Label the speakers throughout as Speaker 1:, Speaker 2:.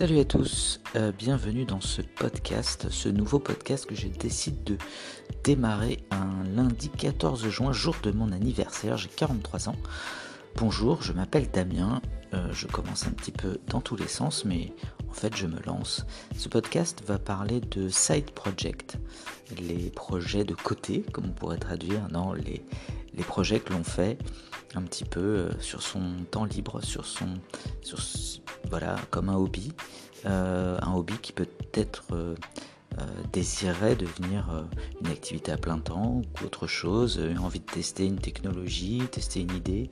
Speaker 1: Salut à tous, euh, bienvenue dans ce podcast, ce nouveau podcast que j'ai décidé de démarrer un lundi 14 juin, jour de mon anniversaire, j'ai 43 ans. Bonjour, je m'appelle Damien, euh, je commence un petit peu dans tous les sens, mais en fait je me lance. Ce podcast va parler de side project, les projets de côté, comme on pourrait traduire, non, les, les projets que l'on fait un petit peu euh, sur son temps libre, sur son, sur, voilà, comme un hobby, euh, un hobby qui peut être désirait devenir une activité à plein temps ou autre chose, envie de tester une technologie, tester une idée,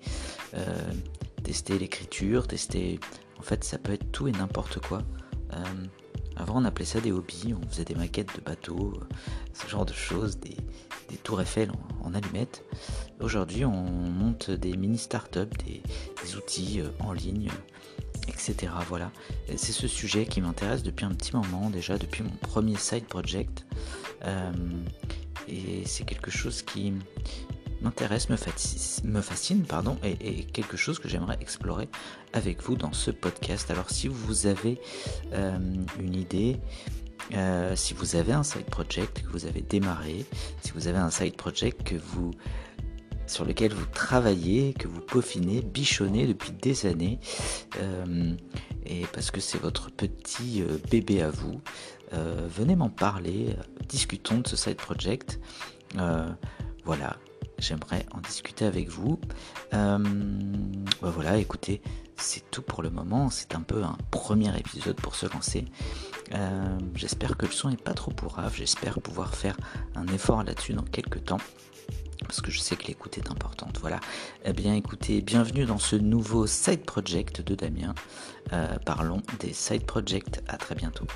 Speaker 1: tester l'écriture, tester, en fait, ça peut être tout et n'importe quoi. Avant, on appelait ça des hobbies, on faisait des maquettes de bateaux, ce genre de choses, des, tours Eiffel en, allumettes. Aujourd'hui, on monte des mini startups, des, outils euh, en ligne, etc. Voilà. C'est ce sujet qui m'intéresse depuis un petit moment, déjà depuis mon premier side project. Euh, et c'est quelque chose qui m'intéresse, me, me, fascine, pardon, et, quelque chose que j'aimerais explorer avec vous dans ce podcast. Alors si vous avez euh, une idée, euh, si vous avez un side project que vous avez démarré, si vous avez un side project que vous sur lequel vous travaillez, que vous peaufinez, bichonnez depuis des années, euh, et parce que c'est votre petit bébé à vous, venez m'en parler, discutons de ce side project. voilà, j'aimerais en discuter avec vous. Euh, bah voilà, écoutez, c'est tout pour le moment. C'est un peu un premier épisode pour se lancer. Euh, j'espère que le son n'est pas trop pourrave. J'espère pouvoir faire un effort là-dessus dans quelques temps. Parce que je sais que l'écoute est importante. Voilà. Eh bien, écoutez, bienvenue dans ce nouveau side project de Damien. Euh, parlons des side projects. À très bientôt.